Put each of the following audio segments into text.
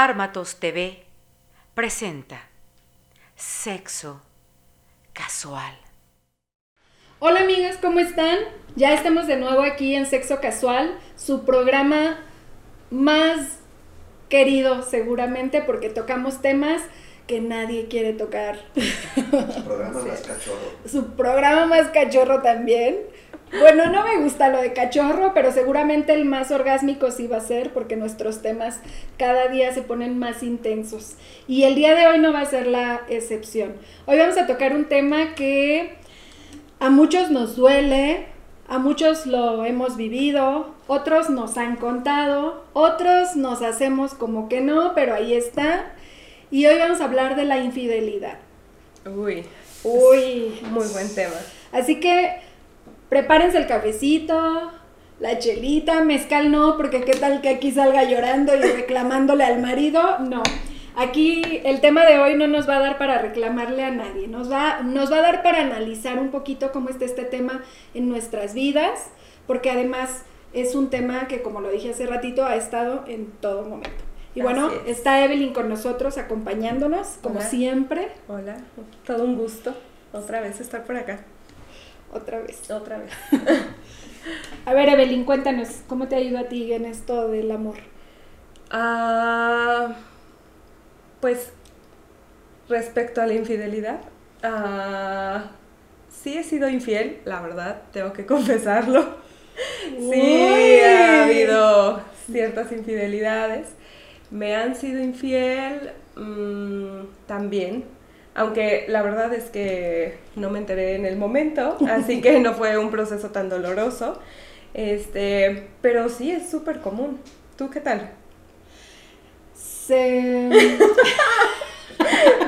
Armatos TV presenta Sexo Casual. Hola amigas, ¿cómo están? Ya estamos de nuevo aquí en Sexo Casual, su programa más querido seguramente porque tocamos temas que nadie quiere tocar. Su programa más cachorro. Su programa más cachorro también. Bueno, no me gusta lo de cachorro, pero seguramente el más orgásmico sí va a ser porque nuestros temas cada día se ponen más intensos. Y el día de hoy no va a ser la excepción. Hoy vamos a tocar un tema que a muchos nos duele, a muchos lo hemos vivido, otros nos han contado, otros nos hacemos como que no, pero ahí está. Y hoy vamos a hablar de la infidelidad. Uy, Uy, muy buen tema. Así que prepárense el cafecito, la chelita, mezcal no, porque qué tal que aquí salga llorando y reclamándole al marido. No. Aquí el tema de hoy no nos va a dar para reclamarle a nadie, nos va, nos va a dar para analizar un poquito cómo está este tema en nuestras vidas, porque además es un tema que, como lo dije hace ratito, ha estado en todo momento. Y bueno, está Evelyn con nosotros acompañándonos, como Hola. siempre, Hola, todo un gusto otra vez estar por acá. Otra vez. Otra vez. A ver, Evelyn, cuéntanos, ¿cómo te ayuda a ti en esto del amor? Ah, pues respecto a la infidelidad, ah, sí he sido infiel, la verdad, tengo que confesarlo. Sí, ha habido ciertas infidelidades. Me han sido infiel mm, también, aunque la verdad es que no me enteré en el momento, así que no fue un proceso tan doloroso. Este, pero sí es súper común. ¿Tú qué tal? Se...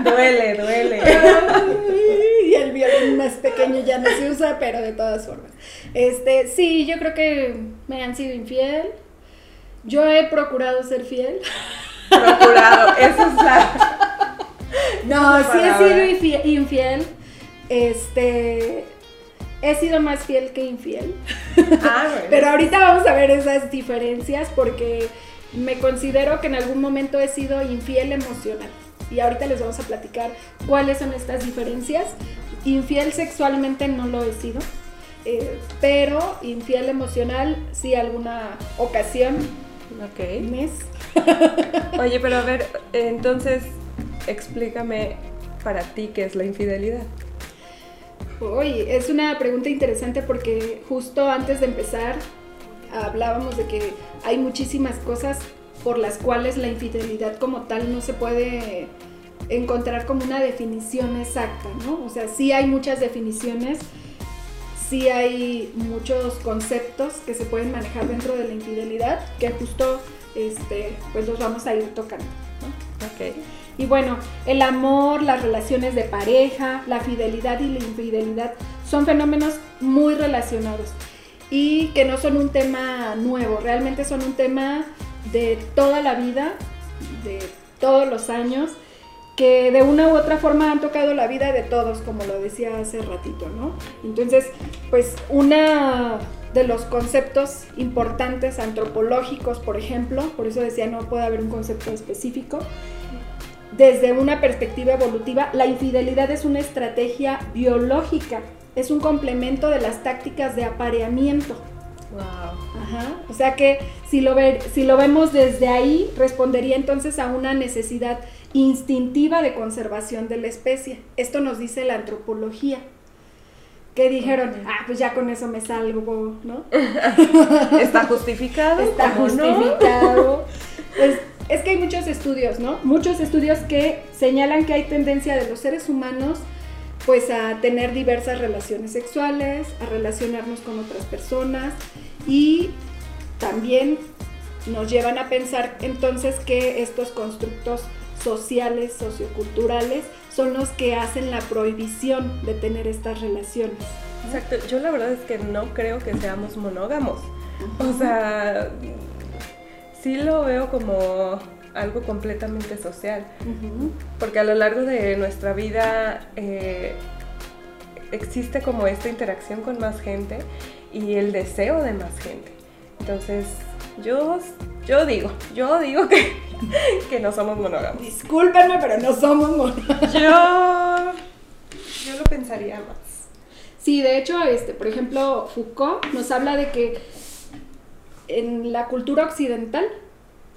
Duele, duele. y el violín más pequeño ya no se usa, pero de todas formas. Este, sí, yo creo que me han sido infiel. Yo he procurado ser fiel. Procurado, eso es la. No, sí he sido infiel, infiel. Este, he sido más fiel que infiel. Ah, bueno. Pero ahorita vamos a ver esas diferencias porque me considero que en algún momento he sido infiel emocional. Y ahorita les vamos a platicar cuáles son estas diferencias. Infiel sexualmente no lo he sido, eh, pero infiel emocional sí alguna ocasión, Ok. mes. Oye, pero a ver, entonces explícame para ti qué es la infidelidad. Uy, es una pregunta interesante porque justo antes de empezar hablábamos de que hay muchísimas cosas por las cuales la infidelidad como tal no se puede encontrar como una definición exacta, ¿no? O sea, sí hay muchas definiciones, sí hay muchos conceptos que se pueden manejar dentro de la infidelidad que justo este, pues los vamos a ir tocando. ¿no? Ok. Y bueno, el amor, las relaciones de pareja, la fidelidad y la infidelidad son fenómenos muy relacionados y que no son un tema nuevo, realmente son un tema de toda la vida, de todos los años, que de una u otra forma han tocado la vida de todos, como lo decía hace ratito, ¿no? Entonces, pues una de los conceptos importantes antropológicos, por ejemplo, por eso decía no puede haber un concepto específico, desde una perspectiva evolutiva, la infidelidad es una estrategia biológica, es un complemento de las tácticas de apareamiento. Wow. Ajá. O sea que si lo, ver, si lo vemos desde ahí, respondería entonces a una necesidad instintiva de conservación de la especie. Esto nos dice la antropología. Que dijeron, ah, pues ya con eso me salvo, ¿no? ¿Está justificado? Está ¿Cómo no? justificado. Es que hay muchos estudios, ¿no? Muchos estudios que señalan que hay tendencia de los seres humanos pues a tener diversas relaciones sexuales, a relacionarnos con otras personas y también nos llevan a pensar entonces que estos constructos sociales, socioculturales, son los que hacen la prohibición de tener estas relaciones. Exacto. Yo la verdad es que no creo que seamos monógamos. O sea, sí lo veo como algo completamente social. Porque a lo largo de nuestra vida eh, existe como esta interacción con más gente y el deseo de más gente. Entonces, yo, yo digo, yo digo que, que no somos monógamos. Discúlpenme, pero no somos monógamos. Yo, yo lo pensaría más. Sí, de hecho, este, por ejemplo, Foucault nos habla de que en la cultura occidental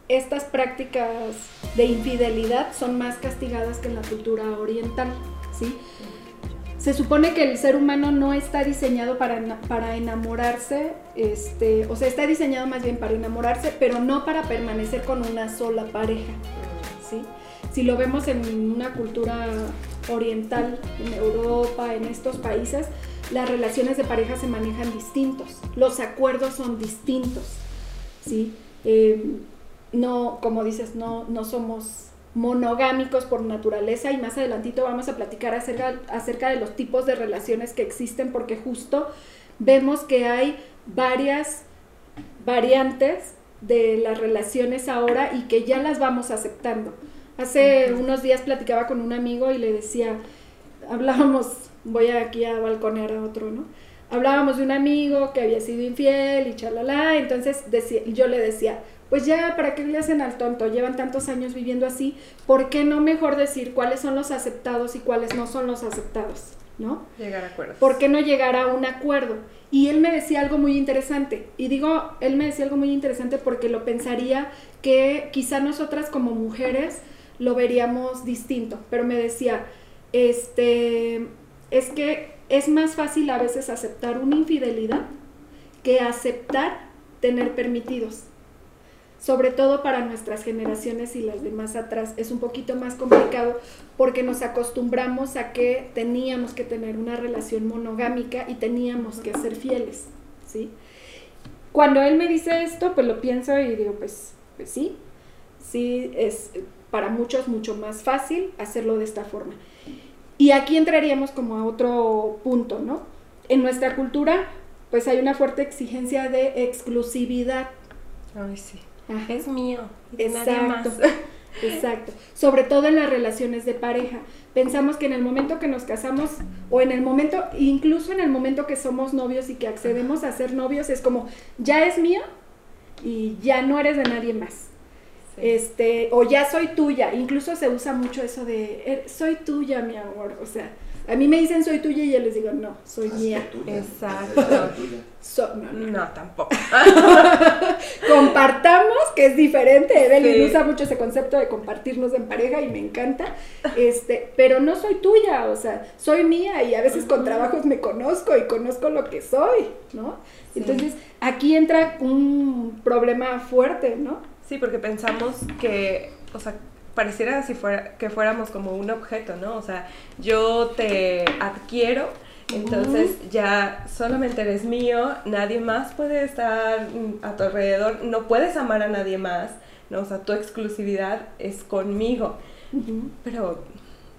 estas prácticas de infidelidad son más castigadas que en la cultura oriental, ¿sí? Se supone que el ser humano no está diseñado para, para enamorarse, este, o sea, está diseñado más bien para enamorarse, pero no para permanecer con una sola pareja, ¿sí? Si lo vemos en una cultura oriental, en Europa, en estos países, las relaciones de pareja se manejan distintos, los acuerdos son distintos, ¿sí? Eh, no, como dices, no, no somos monogámicos por naturaleza y más adelantito vamos a platicar acerca, acerca de los tipos de relaciones que existen porque justo vemos que hay varias variantes de las relaciones ahora y que ya las vamos aceptando. Hace unos días platicaba con un amigo y le decía, hablábamos, voy aquí a balconear a otro, ¿no? Hablábamos de un amigo que había sido infiel y chalala, entonces decía, yo le decía, pues ya, ¿para qué le hacen al tonto? Llevan tantos años viviendo así, ¿por qué no mejor decir cuáles son los aceptados y cuáles no son los aceptados? ¿No? Llegar a acuerdos. ¿Por qué no llegar a un acuerdo? Y él me decía algo muy interesante, y digo, él me decía algo muy interesante porque lo pensaría que quizá nosotras como mujeres lo veríamos distinto, pero me decía, este, es que es más fácil a veces aceptar una infidelidad que aceptar tener permitidos sobre todo para nuestras generaciones y las demás atrás, es un poquito más complicado porque nos acostumbramos a que teníamos que tener una relación monogámica y teníamos que ser fieles, ¿sí? Cuando él me dice esto, pues lo pienso y digo, pues, pues sí, sí, es para muchos mucho más fácil hacerlo de esta forma. Y aquí entraríamos como a otro punto, ¿no? En nuestra cultura, pues hay una fuerte exigencia de exclusividad. Ay, sí es mío, exacto, nadie más. Exacto. Sobre todo en las relaciones de pareja. Pensamos que en el momento que nos casamos o en el momento, incluso en el momento que somos novios y que accedemos a ser novios, es como, ya es mío y ya no eres de nadie más. Este, o ya soy tuya. Incluso se usa mucho eso de, er, soy tuya, mi amor. O sea, a mí me dicen soy tuya y yo les digo, no, soy mía. Exacto. no, tampoco. Compartamos, que es diferente. Evelyn usa mucho ese concepto de compartirnos en pareja y me encanta. Este, pero no soy tuya, o sea, soy mía y a veces con trabajos me conozco y conozco lo que soy, ¿no? Entonces, aquí entra un problema fuerte, ¿no? Sí, porque pensamos que, o sea, pareciera si fuera, que fuéramos como un objeto, ¿no? O sea, yo te adquiero, entonces ya solamente eres mío, nadie más puede estar a tu alrededor, no puedes amar a nadie más, ¿no? O sea, tu exclusividad es conmigo. Pero,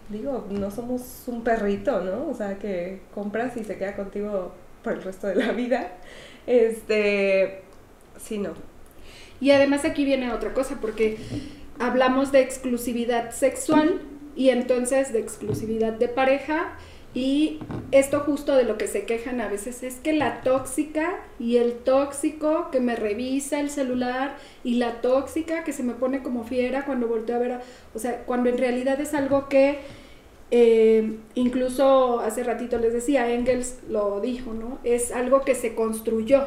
digo, no somos un perrito, ¿no? O sea, que compras y se queda contigo por el resto de la vida. Este, sí, no. Y además aquí viene otra cosa, porque hablamos de exclusividad sexual y entonces de exclusividad de pareja. Y esto justo de lo que se quejan a veces es que la tóxica y el tóxico que me revisa el celular y la tóxica que se me pone como fiera cuando volteo a ver, o sea, cuando en realidad es algo que eh, incluso hace ratito les decía, Engels lo dijo, ¿no? Es algo que se construyó,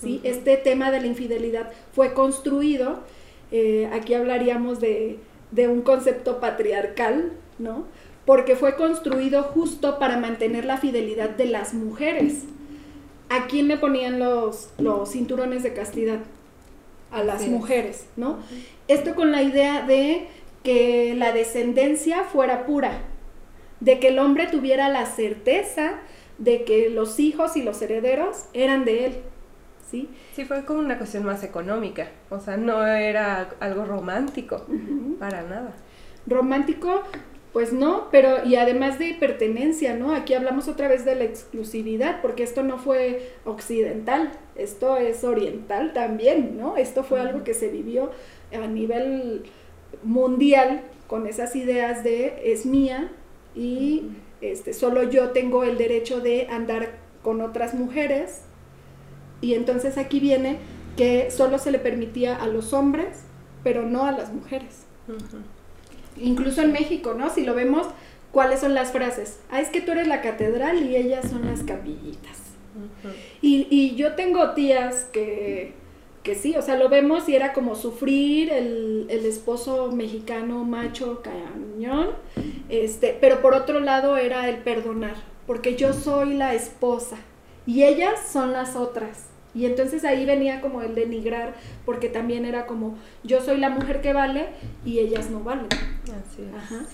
¿sí? Este tema de la infidelidad fue construido eh, aquí hablaríamos de, un concepto patriarcal, ¿no? Porque fue construido justo para mantener la fidelidad de las mujeres. ¿A quién le ponían los, los cinturones de castidad? A las mujeres, ¿no? Esto con la idea de que la descendencia fuera pura, de que el hombre tuviera la certeza de que los hijos y los herederos eran de él. ¿Sí? Sí, fue como una cuestión más económica, o sea, no era algo romántico, para nada. Romántico, pues no, pero y además de pertenencia, ¿no? Aquí hablamos otra vez de la exclusividad, porque esto no fue occidental, esto es oriental también, ¿no? Esto fue algo que se vivió a nivel mundial con esas ideas de es mía y este, solo yo tengo el derecho de andar con otras mujeres y entonces aquí viene que solo se le permitía a los hombres, pero no a las mujeres. Incluso en México, ¿no? Si lo vemos, ¿cuáles son las frases? Ah, es que tú eres la catedral y ellas son las capillitas. y, y yo tengo tías que que sí, o sea, lo vemos y era como sufrir el, el, esposo mexicano macho cañón, este, pero por otro lado era el perdonar, porque yo soy la esposa y ellas son las otras. Y entonces ahí venía como el denigrar, porque también era como, yo soy la mujer que vale y ellas no valen. Así es.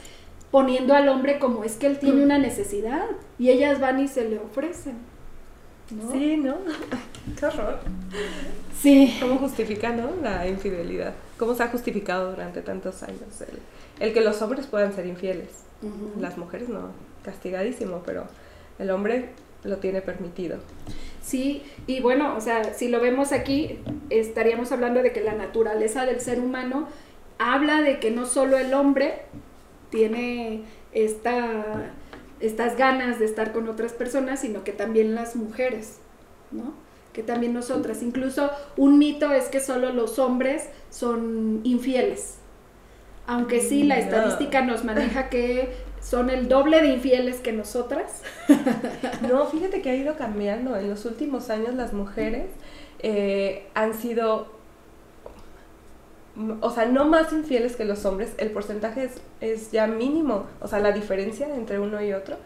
Poniendo al hombre como es que él tiene una necesidad y ellas van y se le ofrecen. Sí, ¿no? Qué horror. Sí. ¿Cómo justifica, no? La infidelidad. ¿Cómo se ha justificado durante tantos años el, que los hombres puedan ser infieles? Las mujeres no, castigadísimo, pero el hombre lo tiene permitido. Sí, y bueno, o sea, si lo vemos aquí, estaríamos hablando de que la naturaleza del ser humano habla de que no solo el hombre tiene esta estas ganas de estar con otras personas, sino que también las mujeres, ¿no? Que también nosotras. Incluso un mito es que solo los hombres son infieles. Aunque sí, la estadística nos maneja que son el doble de infieles que nosotras. No, fíjate que ha ido cambiando. En los últimos años las mujeres eh, han sido o sea, no más infieles que los hombres, el porcentaje es, ya mínimo, o sea, la diferencia entre uno y otro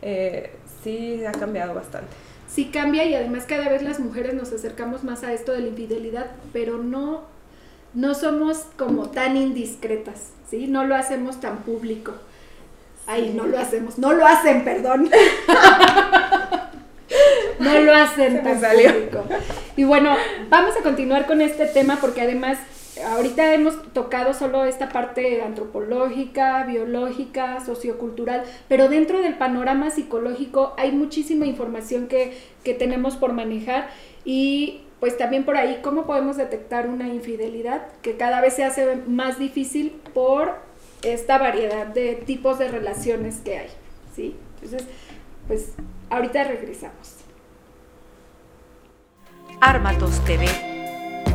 eh, sí ha cambiado bastante. Sí cambia y además cada vez las mujeres nos acercamos más a esto de la infidelidad, pero no, no somos como tan indiscretas, ¿sí? No lo hacemos tan público. Ay, no lo hacemos, no lo hacen, perdón. no lo hacen tan público. Y bueno, vamos a continuar con este tema porque además ahorita hemos tocado solo esta parte antropológica, biológica, sociocultural, pero dentro del panorama psicológico hay muchísima información que, que tenemos por manejar y pues también por ahí cómo podemos detectar una infidelidad que cada vez se hace más difícil por esta variedad de tipos de relaciones que hay, ¿sí? Entonces, pues ahorita regresamos. Armatos TV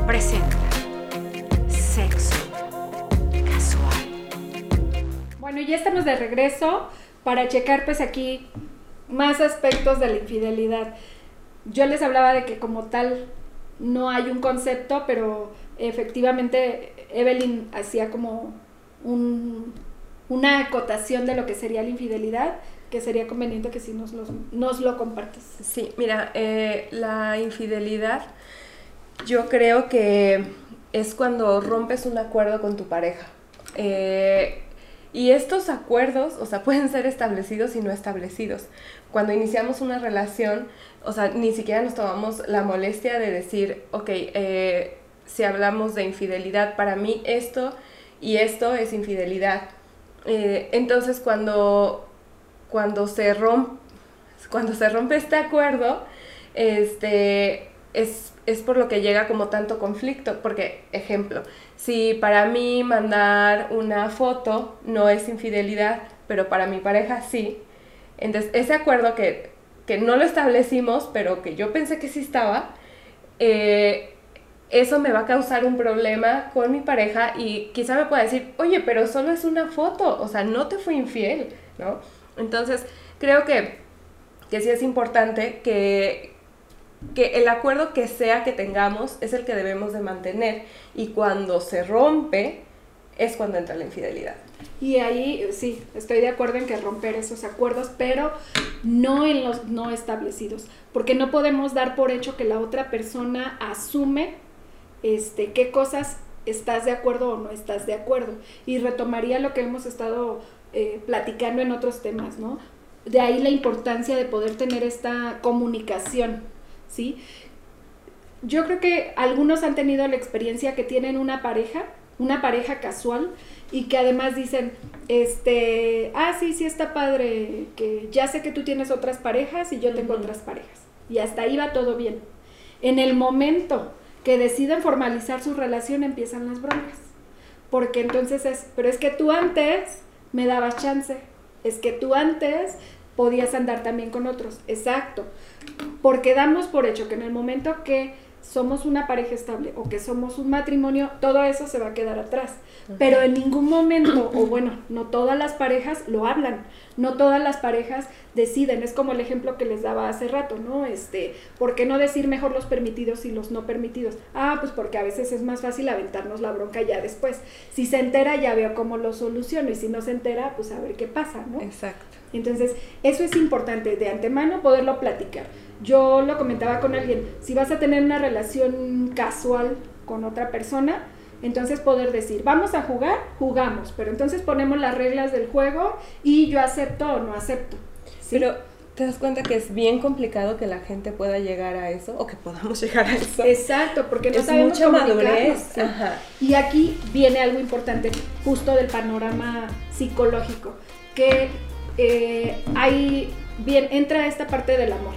presenta sexo casual. Bueno, ya estamos de regreso para checar pues aquí más aspectos de la infidelidad. Yo les hablaba de que como tal no hay un concepto, pero efectivamente Evelyn hacía como una acotación de lo que sería la infidelidad, que sería conveniente que si nos, nos lo compartes. Sí, mira, eh, la infidelidad yo creo que es cuando rompes un acuerdo con tu pareja. Eh, y estos acuerdos, o sea, pueden ser establecidos y no establecidos. Cuando iniciamos una relación, o sea, ni siquiera nos tomamos la molestia de decir, ok, eh, si hablamos de infidelidad, para mí esto y esto es infidelidad. Eh, entonces, cuando, cuando, se rompe, cuando se rompe este acuerdo, este, es es por lo que llega como tanto conflicto, porque, ejemplo, si para mí mandar una foto no es infidelidad, pero para mi pareja sí, entonces ese acuerdo que, no lo establecimos, pero que yo pensé que sí estaba, eh, eso me va a causar un problema con mi pareja y quizá me pueda decir, oye, pero solo es una foto, o sea, no te fui infiel, ¿no? Entonces, creo que, que sí es importante que, que el acuerdo que sea que tengamos es el que debemos de mantener y cuando se rompe es cuando entra la infidelidad. Y ahí sí, estoy de acuerdo en que romper esos acuerdos, pero no en los no establecidos, porque no podemos dar por hecho que la otra persona asume este qué cosas estás de acuerdo o no estás de acuerdo. Y retomaría lo que hemos estado eh, platicando en otros temas, ¿no? De ahí la importancia de poder tener esta comunicación ¿sí? Yo creo que algunos han tenido la experiencia que tienen una pareja, una pareja casual, y que además dicen, este, ah, sí, sí está padre, que ya sé que tú tienes otras parejas y yo tengo otras parejas. Y hasta ahí va todo bien. En el momento que deciden formalizar su relación empiezan las broncas. Porque entonces es, pero es que tú antes me dabas chance, es que tú antes podías andar también con otros. Exacto porque damos por hecho que en el momento que somos una pareja estable o que somos un matrimonio, todo eso se va a quedar atrás. Pero en ningún momento, o bueno, no todas las parejas lo hablan, no todas las parejas deciden, es como el ejemplo que les daba hace rato, ¿no? Este, ¿por qué no decir mejor los permitidos y los no permitidos? Ah, pues porque a veces es más fácil aventarnos la bronca ya después. Si se entera ya veo cómo lo soluciono y si no se entera, pues a ver qué pasa, ¿no? Exacto. Entonces, eso es importante de antemano poderlo platicar. Yo lo comentaba con alguien, si vas a tener una relación casual con otra persona, entonces poder decir, vamos a jugar, jugamos, pero entonces ponemos las reglas del juego y yo acepto o no acepto. Pero te das cuenta que es bien complicado que la gente pueda llegar a eso o que podamos llegar a eso. Exacto, porque no es sabemos mucha madurez. ¿sí? Ajá. Y aquí viene algo importante, justo del panorama psicológico, que eh, hay, bien, entra esta parte del amor,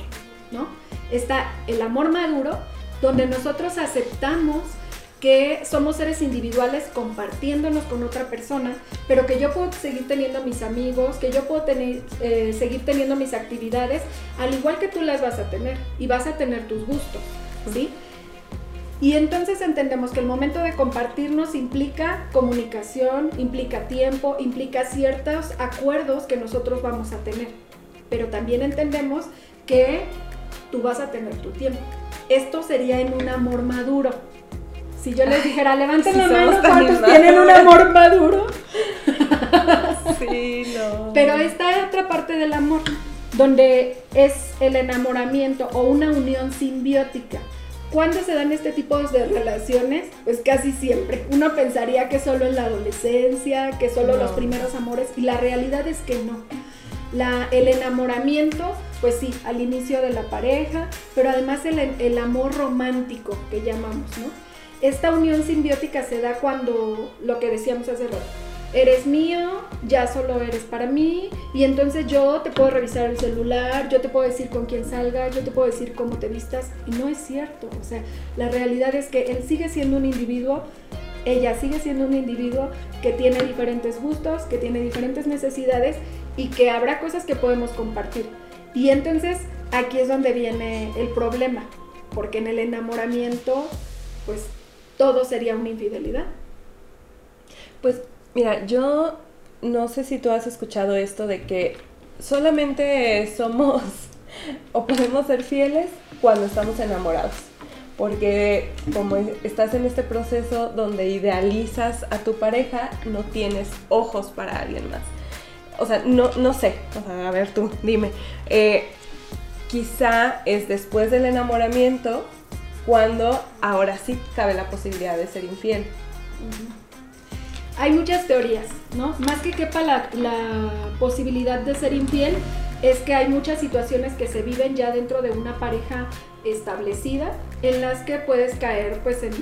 ¿no? Está el amor maduro, donde nosotros aceptamos que somos seres individuales compartiéndonos con otra persona, pero que yo puedo seguir teniendo mis amigos, que yo puedo eh, seguir teniendo mis actividades, al igual que tú las vas a tener, y vas a tener tus gustos, ¿sí? Y entonces entendemos que el momento de compartirnos implica comunicación, implica tiempo, implica ciertos acuerdos que nosotros vamos a tener. Pero también entendemos que tú vas a tener tu tiempo. Esto sería en un amor maduro. Si yo les dijera, levanten la mano, ¿cuántos tienen un amor maduro? Sí, no. Pero está otra parte del amor, donde es el enamoramiento o una unión simbiótica. ¿Cuándo se dan este tipo de relaciones? Pues casi siempre. Uno pensaría que solo en la adolescencia, que solo No. los primeros amores, y la realidad es que no. La, el enamoramiento, pues sí, al inicio de la pareja, pero además el, el amor romántico que llamamos, ¿no? Esta unión simbiótica se da cuando, lo que decíamos hace rato, eres mío, ya solo eres para mí, y entonces yo te puedo revisar el celular, yo te puedo decir con quién salgas, yo te puedo decir cómo te vistas, y no es cierto, o sea, la realidad es que él sigue siendo un individuo, ella sigue siendo un individuo que tiene diferentes gustos, que tiene diferentes necesidades, y que habrá cosas que podemos compartir. Y entonces aquí es donde viene el problema, porque en el enamoramiento, pues todo sería una infidelidad. Pues mira, yo no sé si tú has escuchado esto de que solamente somos o podemos ser fieles cuando estamos enamorados. Porque como estás en este proceso donde idealizas a tu pareja, no tienes ojos para alguien más. O sea, no, no sé. O sea, a ver tú, dime. Eh, quizá es después del enamoramiento cuando ahora sí cabe la posibilidad de ser infiel. Hay muchas teorías, ¿no? Más que quepa la, la posibilidad de ser infiel, es que hay muchas situaciones que se viven ya dentro de una pareja establecida, en las que puedes caer pues en,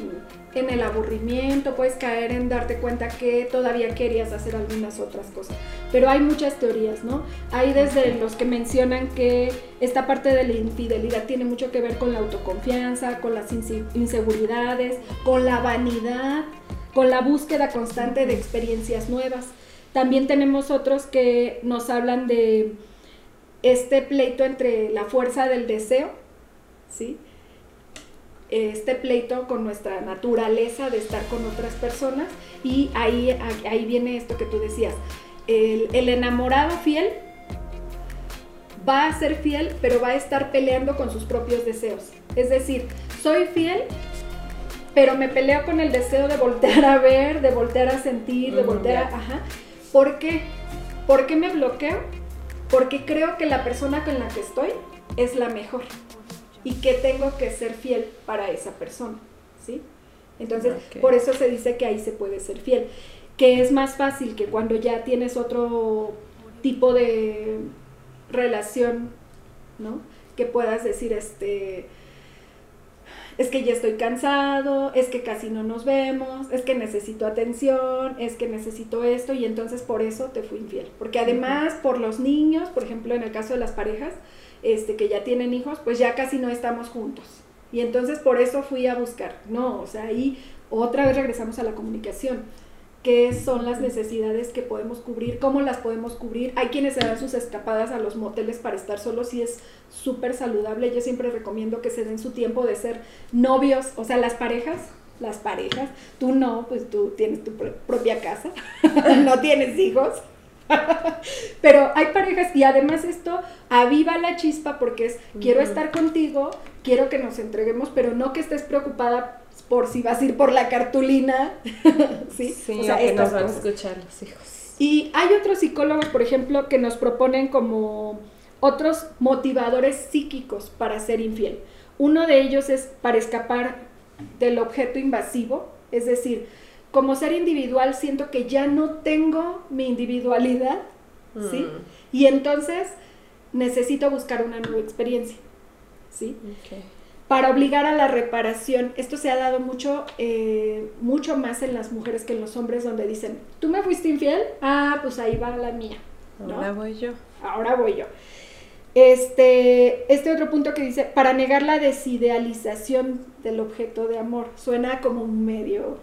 en el aburrimiento, puedes caer en darte cuenta que todavía querías hacer algunas otras cosas. Pero hay muchas teorías, ¿no? Hay desde los que mencionan que esta parte de la infidelidad tiene mucho que ver con la autoconfianza, con las inse- inseguridades, con la vanidad, con la búsqueda constante de experiencias nuevas. También tenemos otros que nos hablan de este pleito entre la fuerza del deseo, ¿sí? Este pleito con nuestra naturaleza de estar con otras personas y ahí, ahí viene esto que tú decías, el, el enamorado fiel va a ser fiel, pero va a estar peleando con sus propios deseos. Es decir, soy fiel, pero me peleo con el deseo de voltear a ver, de voltear a sentir, de voltear a... Ajá. ¿Por qué? ¿Por qué me bloqueo? Porque creo que la persona con la que estoy es la mejor y que tengo que ser fiel para esa persona, ¿sí? Entonces, por eso se dice que ahí se puede ser fiel, que es más fácil que cuando ya tienes otro tipo de relación, ¿no? Que puedas decir, este, es que ya estoy cansado, es que casi no nos vemos, es que necesito atención, es que necesito esto y entonces por eso te fui infiel. Porque además por los niños, por ejemplo en el caso de las parejas, este, que ya tienen hijos, pues ya casi no estamos juntos. Y entonces por eso fui a buscar. No, o sea, ahí otra vez regresamos a la comunicación. Qué son las necesidades que podemos cubrir, cómo las podemos cubrir. Hay quienes se dan sus escapadas a los moteles para estar solos y es súper saludable. Yo siempre recomiendo que se den su tiempo de ser novios, o sea, las parejas, las parejas. Tú no, pues tú tienes tu propia casa, no tienes hijos. Pero hay parejas y además esto aviva la chispa porque es quiero estar contigo, quiero que nos entreguemos, pero no que estés preocupada por si vas a ir por la cartulina. sí, o sea, que nos van a escuchar los hijos. Y hay otros psicólogos, por ejemplo, que nos proponen como otros motivadores psíquicos para ser infiel. Uno de ellos es para escapar del objeto invasivo, es decir, como ser individual siento que ya no tengo mi individualidad, ¿sí? Mm. Y entonces necesito buscar una nueva experiencia, ¿sí? Para obligar a la reparación, esto se ha dado mucho, eh, mucho más en las mujeres que en los hombres, donde dicen, ¿tú me fuiste infiel? Ah, pues ahí va la mía. Ahora voy yo. Ahora voy yo. Este, este otro punto que dice, para negar la desidealización del objeto de amor, suena como un medio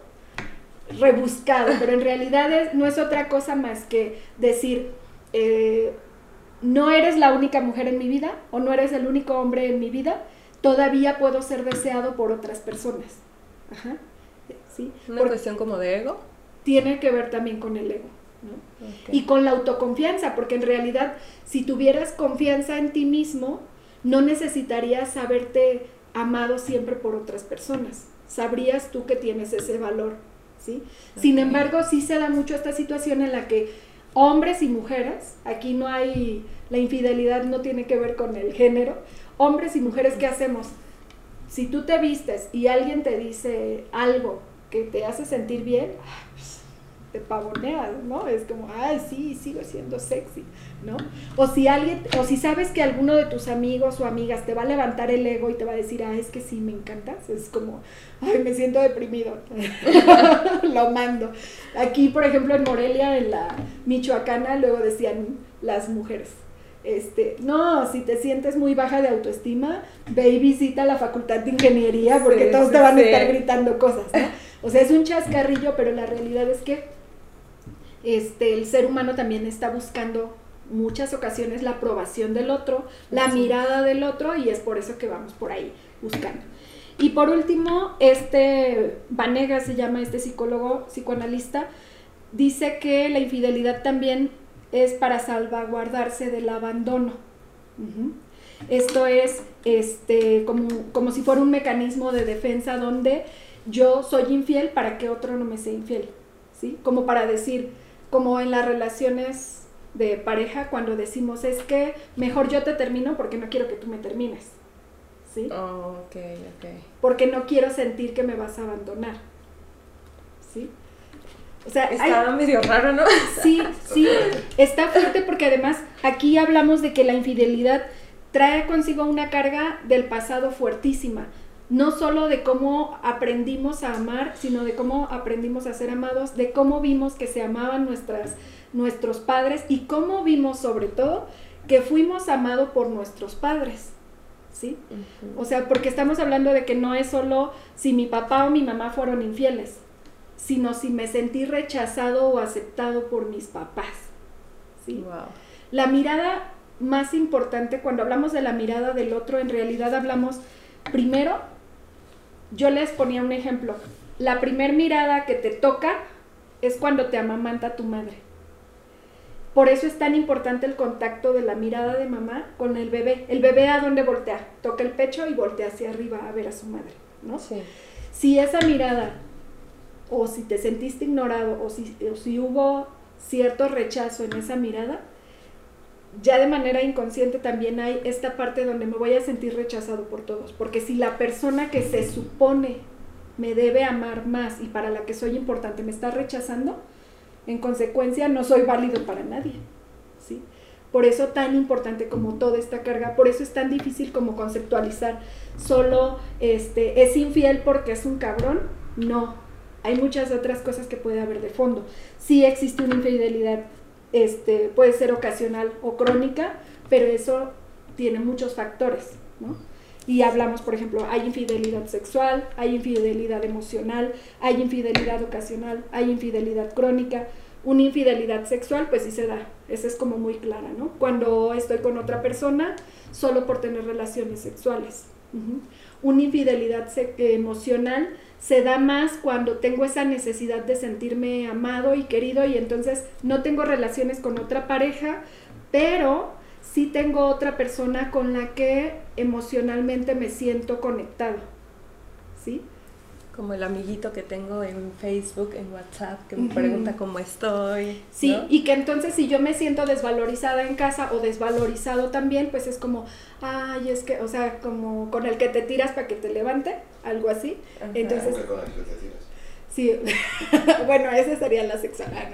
rebuscado, pero en realidad no es otra cosa más que decir, eh, no eres la única mujer en mi vida o no eres el único hombre en mi vida, todavía puedo ser deseado por otras personas. Ajá. ¿Sí? ¿Una cuestión como de ego? Tiene que ver también con el ego. Y con la autoconfianza, porque en realidad si tuvieras confianza en ti mismo, no necesitarías haberte amado siempre por otras personas. Sabrías tú que tienes ese valor sin embargo, sí se da mucho esta situación en la que hombres y mujeres, aquí no hay, la infidelidad no tiene que ver con el género, hombres y mujeres, ¿qué hacemos? Si tú te vistes y alguien te dice algo que te hace sentir bien, te pavoneas, ¿no? Es como, ay, sí, sigo siendo sexy, ¿no? O si alguien, o si sabes que alguno de tus amigos o amigas te va a levantar el ego y te va a decir, ah, es que sí, me encantas, es como, ay, me siento deprimido, lo mando. Aquí, por ejemplo, en Morelia, en la Michoacana, luego decían las mujeres, este, no, si te sientes muy baja de autoestima, ve y visita la facultad de ingeniería porque todos te van a estar gritando cosas, ¿no? O sea, es un chascarrillo, pero la realidad es que este, el ser humano también está buscando muchas ocasiones la aprobación del otro, la mirada del otro y es por eso que vamos por ahí buscando. Y por último, este Vanega se llama este psicólogo psicoanalista, dice que la infidelidad también es para salvaguardarse del abandono. Esto es este, como, como si fuera un mecanismo de defensa donde yo soy infiel para que otro no me sea infiel, ¿sí? Como para decir, como en las relaciones de pareja cuando decimos es que mejor yo te termino porque no quiero que tú me termines. ¿Sí? Oh, ok, ok. Porque no quiero sentir que me vas a abandonar. ¿Sí? O sea, está medio raro, ¿no? Sí, sí, está fuerte porque además aquí hablamos de que la infidelidad trae consigo una carga del pasado fuertísima no solo de cómo aprendimos a amar, sino de cómo aprendimos a ser amados, de cómo vimos que se amaban nuestras, nuestros padres y cómo vimos sobre todo que fuimos amados por nuestros padres. ¿Sí? O sea, porque estamos hablando de que no es solo si mi papá o mi mamá fueron infieles, sino si me sentí rechazado o aceptado por mis papás. ¿sí? La mirada más importante, cuando hablamos de la mirada del otro, en realidad hablamos primero yo les ponía un ejemplo. La primer mirada que te toca es cuando te amamanta tu madre. Por eso es tan importante el contacto de la mirada de mamá con el bebé. El bebé a dónde voltea, toca el pecho y voltea hacia arriba a ver a su madre, ¿no? Si esa mirada, o si te sentiste ignorado, o si, o si hubo cierto rechazo en esa mirada, ya de manera inconsciente también hay esta parte donde me voy a sentir rechazado por todos, porque si la persona que se supone me debe amar más y para la que soy importante me está rechazando, en consecuencia no soy válido para nadie. ¿sí? Por eso tan importante como toda esta carga, por eso es tan difícil como conceptualizar solo este es infiel porque es un cabrón, no. Hay muchas otras cosas que puede haber de fondo. Sí existe una infidelidad este, puede ser ocasional o crónica, pero eso tiene muchos factores, ¿no? Y hablamos, por ejemplo, hay infidelidad sexual, hay infidelidad emocional, hay infidelidad ocasional, hay infidelidad crónica. Una infidelidad sexual, pues sí se da, esa es como muy clara, ¿no? Cuando estoy con otra persona solo por tener relaciones sexuales. Una infidelidad emocional se da más cuando tengo esa necesidad de sentirme amado y querido y entonces no tengo relaciones con otra pareja, pero sí tengo otra persona con la que emocionalmente me siento conectado. ¿Sí? Como el amiguito que tengo en Facebook, en WhatsApp, que me pregunta cómo estoy. Sí, y que entonces si yo me siento desvalorizada en casa o desvalorizado también, pues es como, ay, es que, o sea, como con el que te tiras para que te levante, algo así. Entonces, con el que te tiras? Sí, bueno, esa sería la sexual. Ah,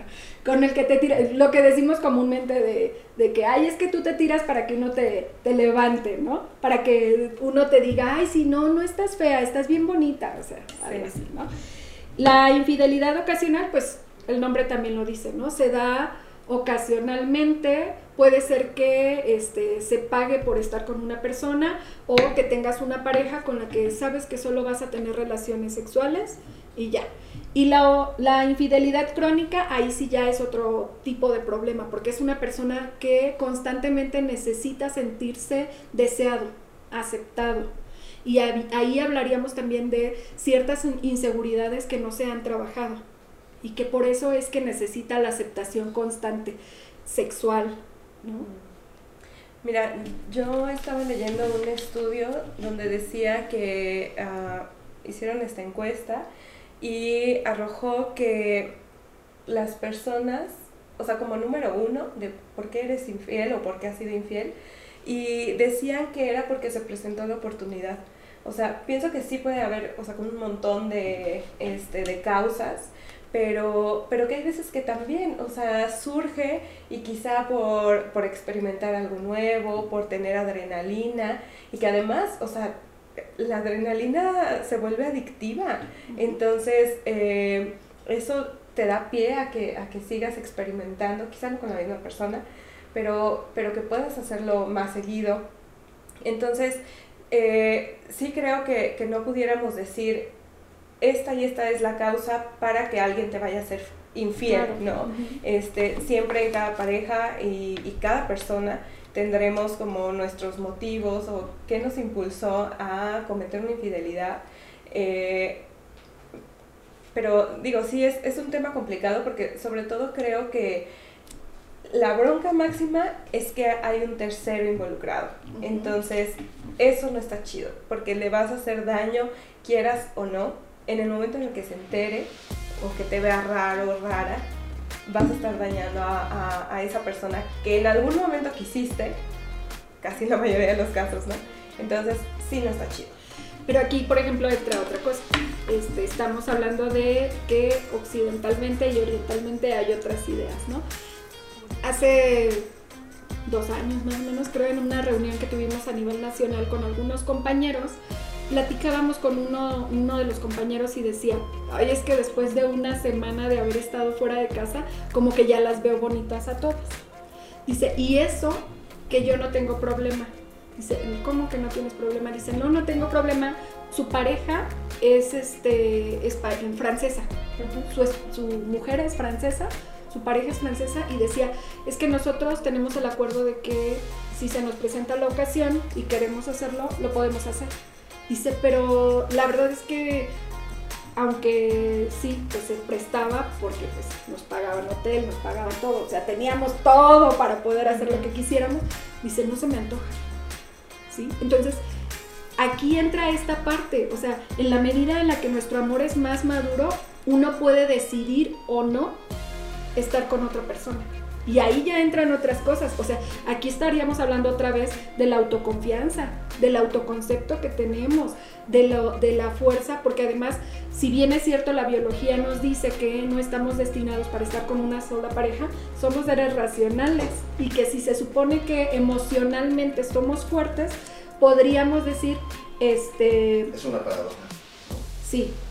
con el que te tiras, lo que decimos comúnmente de, de, que, ay, es que tú te tiras para que uno te, te, levante, ¿no? Para que uno te diga, ay, si no, no estás fea, estás bien bonita, o sea, algo así, ¿no? La infidelidad ocasional, pues el nombre también lo dice, ¿no? Se da ocasionalmente, puede ser que este, se pague por estar con una persona o que tengas una pareja con la que sabes que solo vas a tener relaciones sexuales y ya. Y la, la, infidelidad crónica, ahí sí ya es otro tipo de problema, porque es una persona que constantemente necesita sentirse deseado, aceptado. Y ahí hablaríamos también de ciertas inseguridades que no se han trabajado y que por eso es que necesita la aceptación constante sexual. Mira, yo estaba leyendo un estudio donde decía que uh, hicieron esta encuesta y arrojó que las personas, o sea, como número uno de por qué eres infiel o por qué has sido infiel, y decían que era porque se presentó la oportunidad. O sea, pienso que sí puede haber, o sea, un montón de, este, de causas, pero, pero que hay veces que también, o sea, surge y quizá por, por experimentar algo nuevo, por tener adrenalina, y que además, o sea, la adrenalina se vuelve adictiva. Entonces, eh, eso te da pie a que, a que sigas experimentando, quizá no con la misma persona, pero, pero que puedas hacerlo más seguido. Entonces, eh, sí creo que, que, no pudiéramos decir, esta y esta es la causa para que alguien te vaya a ser infiel, ¿no? este, siempre en cada pareja y, y cada persona tendremos como nuestros motivos o qué nos impulsó a cometer una infidelidad. Eh, pero digo, sí, es, es, un tema complicado porque sobre todo creo que la bronca máxima es que hay un tercero involucrado. Entonces, eso no está chido, porque le vas a hacer daño, quieras o no, en el momento en el que se entere o que te vea raro o rara, vas a estar dañando a, esa persona que en algún momento quisiste, casi la mayoría de los casos, ¿no? Entonces, sí, no está chido. Pero aquí, por ejemplo, entra otra cosa. Este, estamos hablando de que occidentalmente y orientalmente hay otras ideas, ¿no? Hace dos años más o menos, creo, en una reunión que tuvimos a nivel nacional con algunos compañeros, platicábamos con uno, uno de los compañeros y decía, ay, es que después de una semana de haber estado fuera de casa, como que ya las veo bonitas a todas. Dice, y eso que yo no tengo problema. Dice, ¿cómo que no tienes problema? Dice, no, no tengo problema. Su pareja es, este, es francesa. Su, su mujer es francesa, su pareja es francesa y decía, es que nosotros tenemos el acuerdo de que si se nos presenta la ocasión y queremos hacerlo, lo podemos hacer. Dice, pero la verdad es que aunque sí, pues se prestaba porque pues nos pagaban hotel, nos pagaban todo, o sea, teníamos todo para poder hacer lo que quisiéramos, dice, no se me antoja, ¿sí? Entonces, aquí entra esta parte, o sea, en la medida en la que nuestro amor es más maduro, uno puede decidir o no estar con otra persona. Y ahí ya entran otras cosas. O sea, aquí estaríamos hablando otra vez de la autoconfianza, del autoconcepto que tenemos, de, lo, de la fuerza, porque además, si bien es cierto, la biología nos dice que no estamos destinados para estar con una sola pareja, somos seres racionales y que si se supone que emocionalmente somos fuertes, podríamos decir, este... Es una paradoja. Sí, sí,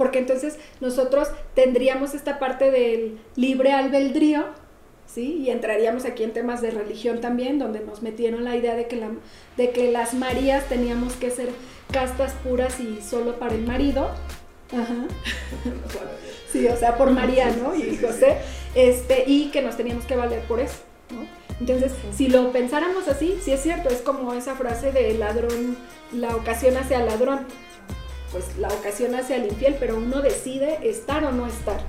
porque entonces nosotros tendríamos esta parte del libre albedrío, ¿sí? Y entraríamos aquí en temas de religión también, donde nos metieron la idea de que, la, de que las Marías teníamos que ser castas puras y solo para el marido. Ajá. Sí, o sea, por María, ¿no? Y José, este, y que nos teníamos que valer por eso, ¿no? Entonces, si lo pensáramos así, sí es cierto, es como esa frase de ladrón, la ocasión hace al ladrón, pues la ocasión hace al infiel, pero uno decide estar o no estar,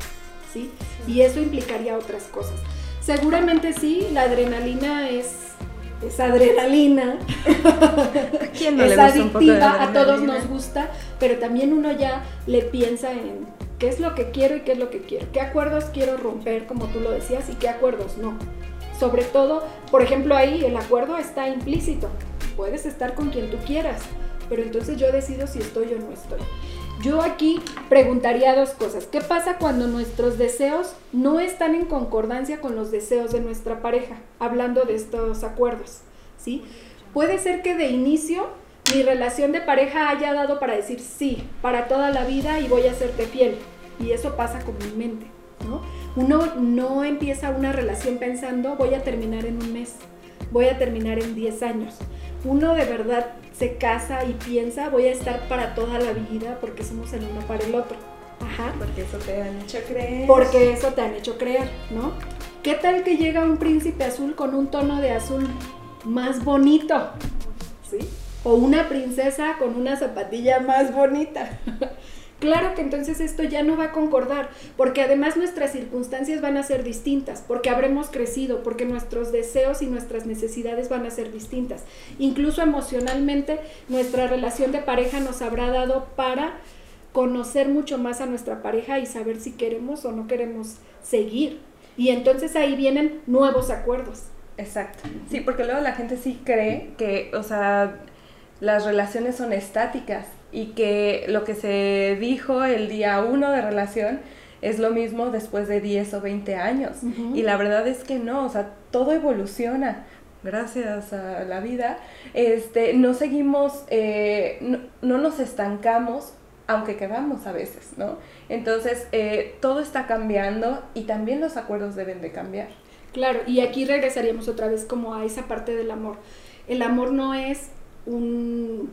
¿sí? Y eso implicaría otras cosas. Seguramente sí, la adrenalina es, es adrenalina, ¿Quién no es le gusta un poco de adictiva, a todos nos gusta, pero también uno ya le piensa en qué es lo que quiero y qué es lo que quiero, qué acuerdos quiero romper, como tú lo decías, y qué acuerdos no. Sobre todo, por ejemplo, ahí el acuerdo está implícito. Puedes estar con quien tú quieras, pero entonces yo decido si estoy o no estoy. Yo aquí preguntaría dos cosas. ¿Qué pasa cuando nuestros deseos no están en concordancia con los deseos de nuestra pareja? Hablando de estos acuerdos, ¿sí? Puede ser que de inicio mi relación de pareja haya dado para decir sí, para toda la vida y voy a serte fiel. Y eso pasa comúnmente, ¿no? Uno no empieza una relación pensando voy a terminar en un mes, voy a terminar en 10 años. Uno de verdad se casa y piensa voy a estar para toda la vida porque somos el uno para el otro. Ajá. Porque eso te han hecho creer. Porque eso te han hecho creer, ¿no? ¿Qué tal que llega un príncipe azul con un tono de azul más bonito? ¿Sí? O una princesa con una zapatilla más bonita. Claro que entonces esto ya no va a concordar, porque además nuestras circunstancias van a ser distintas, porque habremos crecido, porque nuestros deseos y nuestras necesidades van a ser distintas. Incluso emocionalmente nuestra relación de pareja nos habrá dado para conocer mucho más a nuestra pareja y saber si queremos o no queremos seguir. Y entonces ahí vienen nuevos acuerdos. Exacto. Sí, porque luego la gente sí cree que, o sea, las relaciones son estáticas y que lo que se dijo el día uno de relación es lo mismo después de 10 o 20 años. Y la verdad es que no, o sea, todo evoluciona. Gracias a la vida, este, no seguimos, eh, no, no nos estancamos, aunque quedamos a veces, ¿no? Entonces, eh, todo está cambiando y también los acuerdos deben de cambiar. Claro, y aquí regresaríamos otra vez como a esa parte del amor. El amor no es un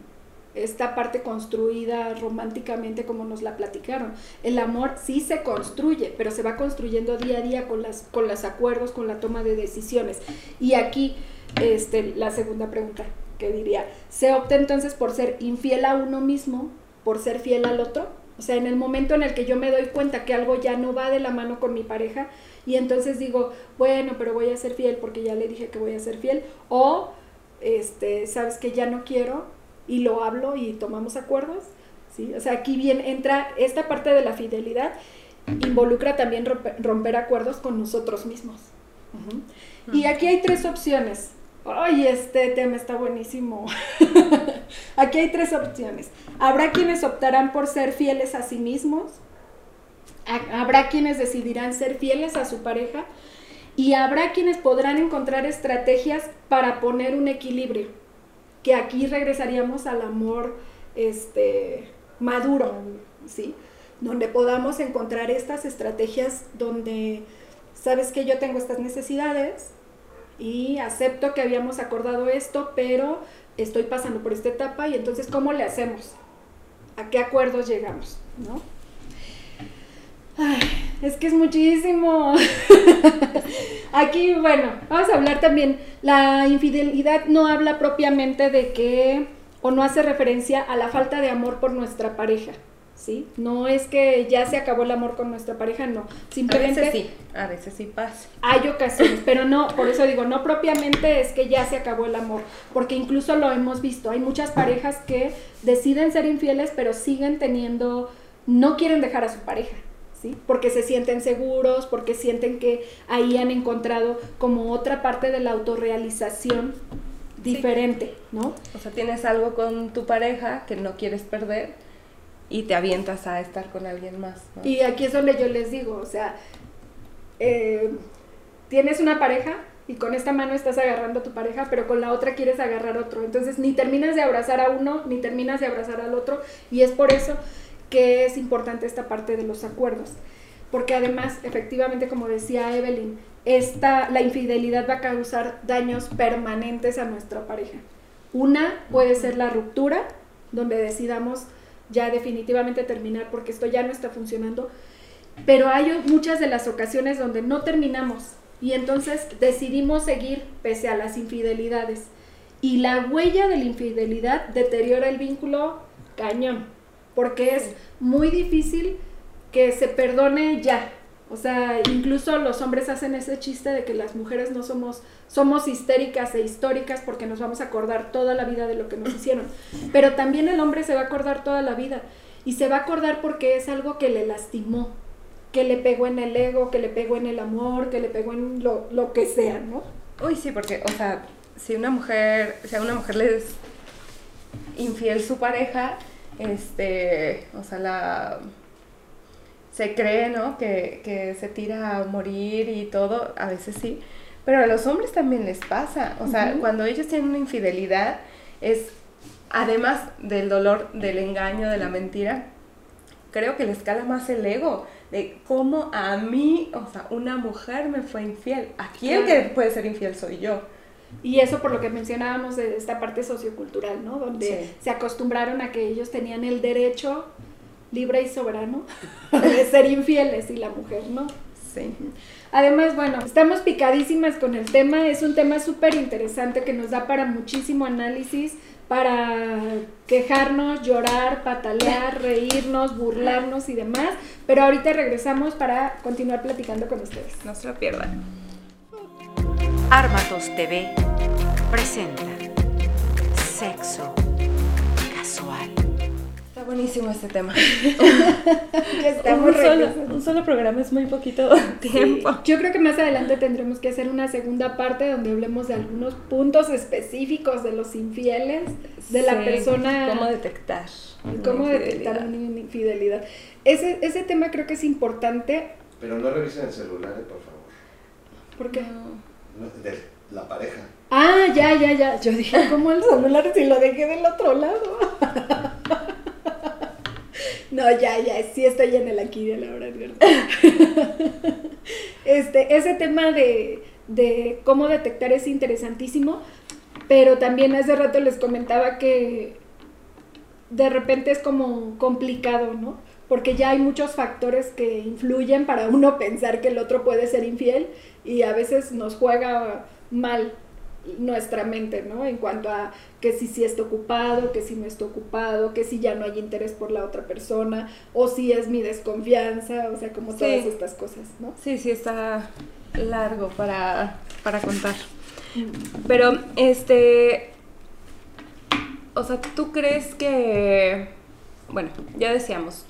esta parte construida románticamente como nos la platicaron. El amor sí se construye, pero se va construyendo día a día con las con los acuerdos, con la toma de decisiones. Y aquí este la segunda pregunta que diría, ¿se opta entonces por ser infiel a uno mismo, por ser fiel al otro? O sea, en el momento en el que yo me doy cuenta que algo ya no va de la mano con mi pareja y entonces digo, bueno, pero voy a ser fiel porque ya le dije que voy a ser fiel o este, sabes que ya no quiero y lo hablo y tomamos acuerdos, ¿sí? O sea, aquí bien entra esta parte de la fidelidad involucra también romper, romper acuerdos con nosotros mismos. Y aquí hay tres opciones. Ay, este tema está buenísimo. aquí hay tres opciones. Habrá quienes optarán por ser fieles a sí mismos. Ha- Habrá quienes decidirán ser fieles a su pareja. Y habrá quienes podrán encontrar estrategias para poner un equilibrio. Que aquí regresaríamos al amor este, maduro, ¿sí? Donde podamos encontrar estas estrategias donde, sabes que yo tengo estas necesidades y acepto que habíamos acordado esto, pero estoy pasando por esta etapa y entonces, ¿cómo le hacemos? ¿A qué acuerdos llegamos? ¿No? Ay, es que es muchísimo. Aquí, bueno, vamos a hablar también. La infidelidad no habla propiamente de que, o no hace referencia a la falta de amor por nuestra pareja, ¿sí? No es que ya se acabó el amor con nuestra pareja, no. A Simplemente veces sí, a veces sí pasa. hay ocasiones, pero no, por eso digo, no propiamente es que ya se acabó el amor, porque incluso lo hemos visto, hay muchas parejas que deciden ser infieles, pero siguen teniendo, no quieren dejar a su pareja, ¿sí? Porque se sienten seguros, porque sienten que ahí han encontrado como otra parte de la autorrealización diferente, ¿no? O sea, tienes algo con tu pareja que no quieres perder y te avientas a estar con alguien más. ¿no? Y aquí es donde yo les digo, o sea, eh, tienes una pareja y con esta mano estás agarrando a tu pareja, pero con la otra quieres agarrar otro. Entonces ni terminas de abrazar a uno, ni terminas de abrazar al otro. Y es por eso que es importante esta parte de los acuerdos. porque además, efectivamente, como decía Evelyn, esta, la infidelidad va a causar daños permanentes a nuestra pareja. Una puede ser la ruptura, donde decidamos ya definitivamente terminar porque esto ya no está funcionando, pero hay muchas de las ocasiones donde no terminamos y entonces decidimos seguir pese a las infidelidades. Y la huella de la infidelidad deteriora el vínculo cañón, porque es muy difícil que se perdone ya. O sea, incluso los hombres hacen ese chiste de que las mujeres no somos, somos histéricas e históricas porque nos vamos a acordar toda la vida de lo que nos hicieron. Pero también el hombre se va a acordar toda la vida. Y se va a acordar porque es algo que le lastimó, que le pegó en el ego, que le pegó en el amor, que le pegó en lo, lo que sea, ¿no? Uy, sí, porque, o sea, si una mujer, si a una mujer le es infiel su pareja, este, o sea, la se cree, ¿no? Que, que, se tira a morir y todo, a veces sí, pero a los hombres también les pasa, o sea, cuando ellos tienen una infidelidad, es, además del dolor, del engaño, de la mentira, creo que les cala más el ego, de cómo a mí, o sea, una mujer me fue infiel, aquí el que puede ser infiel soy yo. Y eso por lo que mencionábamos de esta parte sociocultural, ¿no? Donde se acostumbraron a que ellos tenían el derecho libre y soberano de ser infieles y la mujer no. Sí. Además, bueno, estamos picadísimas con el tema, es un tema súper interesante que nos da para muchísimo análisis, para quejarnos, llorar, patalear, reírnos, burlarnos y demás, pero ahorita regresamos para continuar platicando con ustedes. No se lo pierdan. Armatos TV presenta Sexo Casual. Está buenísimo este tema. Estamos un, solo, un solo programa es muy poquito tiempo. Yo creo que más adelante tendremos que hacer una segunda parte donde hablemos de algunos puntos específicos de los infieles, de la persona. Cómo detectar. Cómo detectar una infidelidad. Ese, ese tema creo que es importante. Pero no revisen el celular, eh, por favor. ¿Por qué? De la pareja. Ah, ya, ya, ya. Yo dije, ¿cómo el celular si lo dejé del otro lado? no, ya, ya, sí estoy en el aquí de la hora, verdad. este, ese tema de, de cómo detectar es interesantísimo, pero también hace rato les comentaba que de repente es como complicado, ¿no? Porque ya hay muchos factores que influyen para uno pensar que el otro puede ser infiel y a veces nos juega mal nuestra mente, ¿no? En cuanto a que si sí está ocupado, que si no está ocupado, que si ya no hay interés por la otra persona, o si es mi desconfianza, o sea, como todas estas cosas, ¿no? Sí, sí, está largo para, para contar. Pero, este, o sea, ¿tú crees que, bueno, ya decíamos,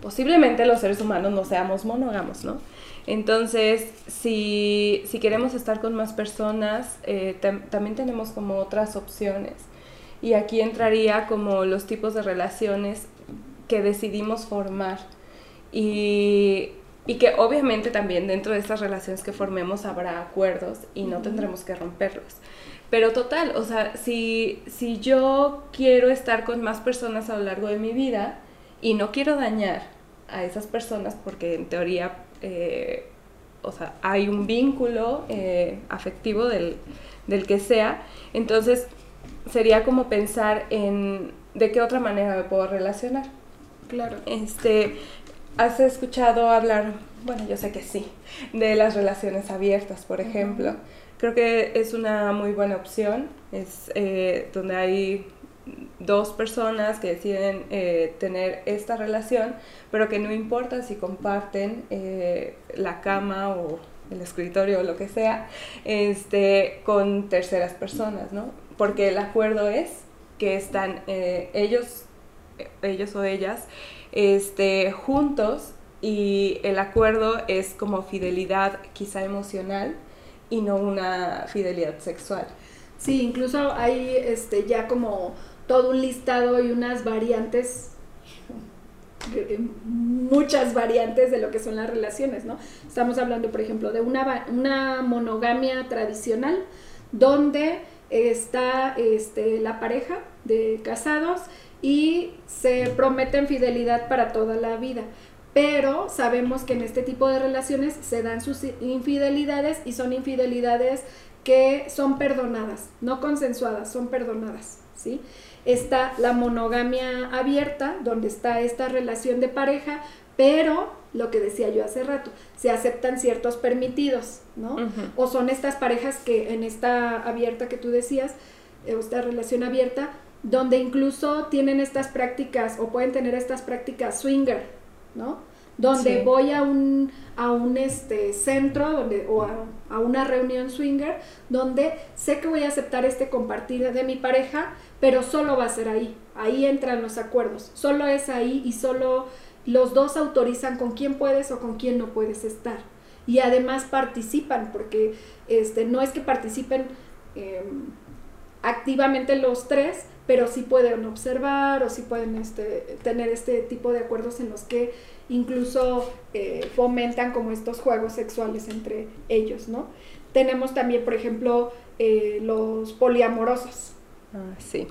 posiblemente los seres humanos no seamos monógamos, ¿no? Entonces, si, queremos estar con más personas, eh, también tenemos como otras opciones. Y aquí entraría como los tipos de relaciones que decidimos formar. Y, que obviamente también dentro de estas relaciones que formemos habrá acuerdos y no tendremos que romperlos. Pero total, o sea, si, si yo quiero estar con más personas a lo largo de mi vida y no quiero dañar a esas personas porque en teoría eh, o sea, hay un vínculo eh, afectivo del, que sea, entonces sería como pensar en de qué otra manera me puedo relacionar. Claro. Este, ¿Has escuchado hablar, bueno, yo sé que sí, de las relaciones abiertas, por ejemplo? Creo que es una muy buena opción, es eh, donde hay dos personas que deciden eh, tener esta relación, pero que no importa si comparten eh, la cama o el escritorio o lo que sea, este, con terceras personas, ¿no? Porque el acuerdo es que están eh, ellos, ellos o ellas este, juntos y el acuerdo es como fidelidad quizá emocional y no una fidelidad sexual. Sí, incluso hay este, ya como todo un listado y unas variantes, muchas variantes de lo que son las relaciones, ¿no? Estamos hablando, por ejemplo, de una, monogamia tradicional, donde está este, la pareja de casados y se prometen fidelidad para toda la vida. pero sabemos que en este tipo de relaciones se dan sus infidelidades y son infidelidades que son perdonadas, no consensuadas, son perdonadas, ¿sí? Está la monogamia abierta, donde está esta relación de pareja, pero lo que decía yo hace rato, se aceptan ciertos permitidos, ¿no? O son estas parejas que en esta abierta que tú decías, eh, esta relación abierta, donde incluso tienen estas prácticas o pueden tener estas prácticas swinger, ¿no? Donde voy a un, a un este, centro donde, o a, una reunión swinger donde sé que voy a aceptar este compartir de mi pareja, pero solo va a ser ahí. Ahí entran los acuerdos. Solo es ahí y solo los dos autorizan con quién puedes o con quién no puedes estar. Y además participan, porque este, no es que participen em, activamente los tres, pero sí pueden observar o sí pueden este, tener este tipo de acuerdos en los que incluso eh, fomentan como estos juegos sexuales entre ellos, ¿no? Tenemos también, por ejemplo, eh, los poliamorosos. Ah, sí.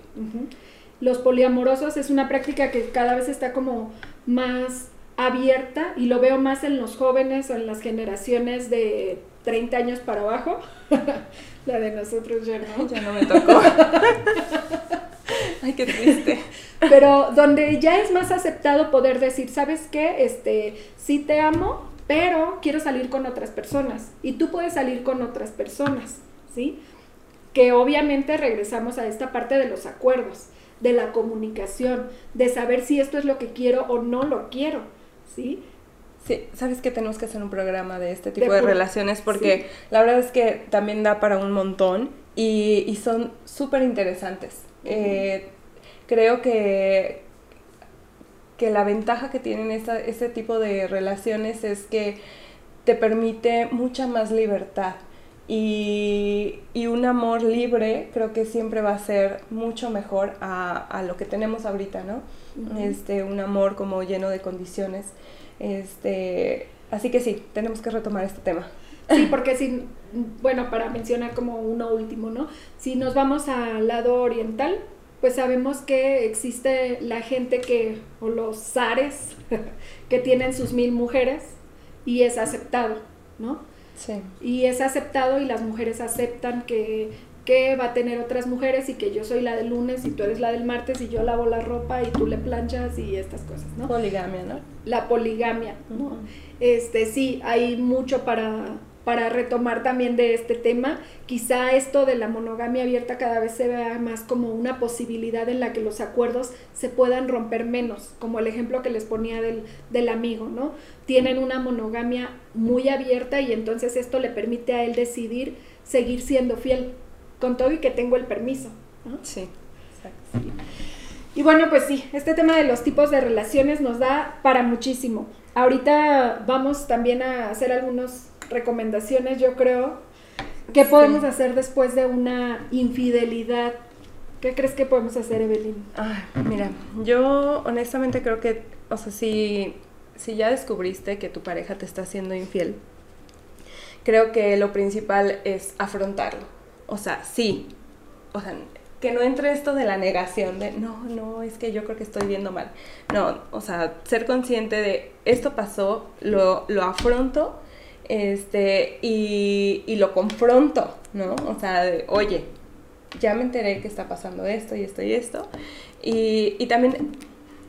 Los poliamorosos es una práctica que cada vez está como más abierta y lo veo más en los jóvenes o en las generaciones de 30 años para abajo. La de nosotros ya no. Ya no me tocó. Ay, qué triste. Pero donde ya es más aceptado poder decir, ¿sabes qué? Este, sí te amo, pero quiero salir con otras personas. Y tú puedes salir con otras personas, ¿sí? Que obviamente regresamos a esta parte de los acuerdos, de la comunicación, de saber si esto es lo que quiero o no lo quiero, ¿sí? Sí, sabes que tenemos que hacer un programa de este tipo de, relaciones porque la verdad es que también da para un montón y, y son súper interesantes. Eh, creo que, que la ventaja que tienen este tipo de relaciones es que te permite mucha más libertad. Y, y, un amor libre creo que siempre va a ser mucho mejor a, a lo que tenemos ahorita, ¿no? este, un amor como lleno de condiciones. Este, así que sí, tenemos que retomar este tema. Sí, porque si, bueno, para mencionar como uno último, ¿no? Si nos vamos al lado oriental, pues sabemos que existe la gente que, o los zares, que tienen sus mil mujeres y es aceptado, ¿no? Sí. Y es aceptado y las mujeres aceptan que, que va a tener otras mujeres y que yo soy la del lunes y tú eres la del martes y yo lavo la ropa y tú le planchas y estas cosas, ¿no? Poligamia, ¿no? La poligamia, ¿no? Este, sí, hay mucho para, para retomar también de este tema, quizá esto de la monogamia abierta cada vez se vea más como una posibilidad en la que los acuerdos se puedan romper menos, como el ejemplo que les ponía del, del amigo, ¿no? Tienen una monogamia muy abierta y entonces esto le permite a él decidir seguir siendo fiel, con todo y que tengo el permiso. ¿no? Sí, exacto. Y bueno, pues sí, este tema de los tipos de relaciones nos da para muchísimo. Ahorita vamos también a hacer algunos recomendaciones, yo creo. ¿Qué podemos hacer después de una infidelidad? ¿Qué crees que podemos hacer, Evelyn? mira, yo honestamente creo que, o sea, si, si ya descubriste que tu pareja te está haciendo infiel, creo que lo principal es afrontarlo. O sea, sí, o sea, que no entre esto de la negación, de no, no, es que yo creo que estoy viendo mal. No, o sea, ser consciente de esto pasó, lo, lo afronto este, y, y, lo confronto, ¿no? O sea, oye, ya me enteré que está pasando esto y esto y esto. Y, y también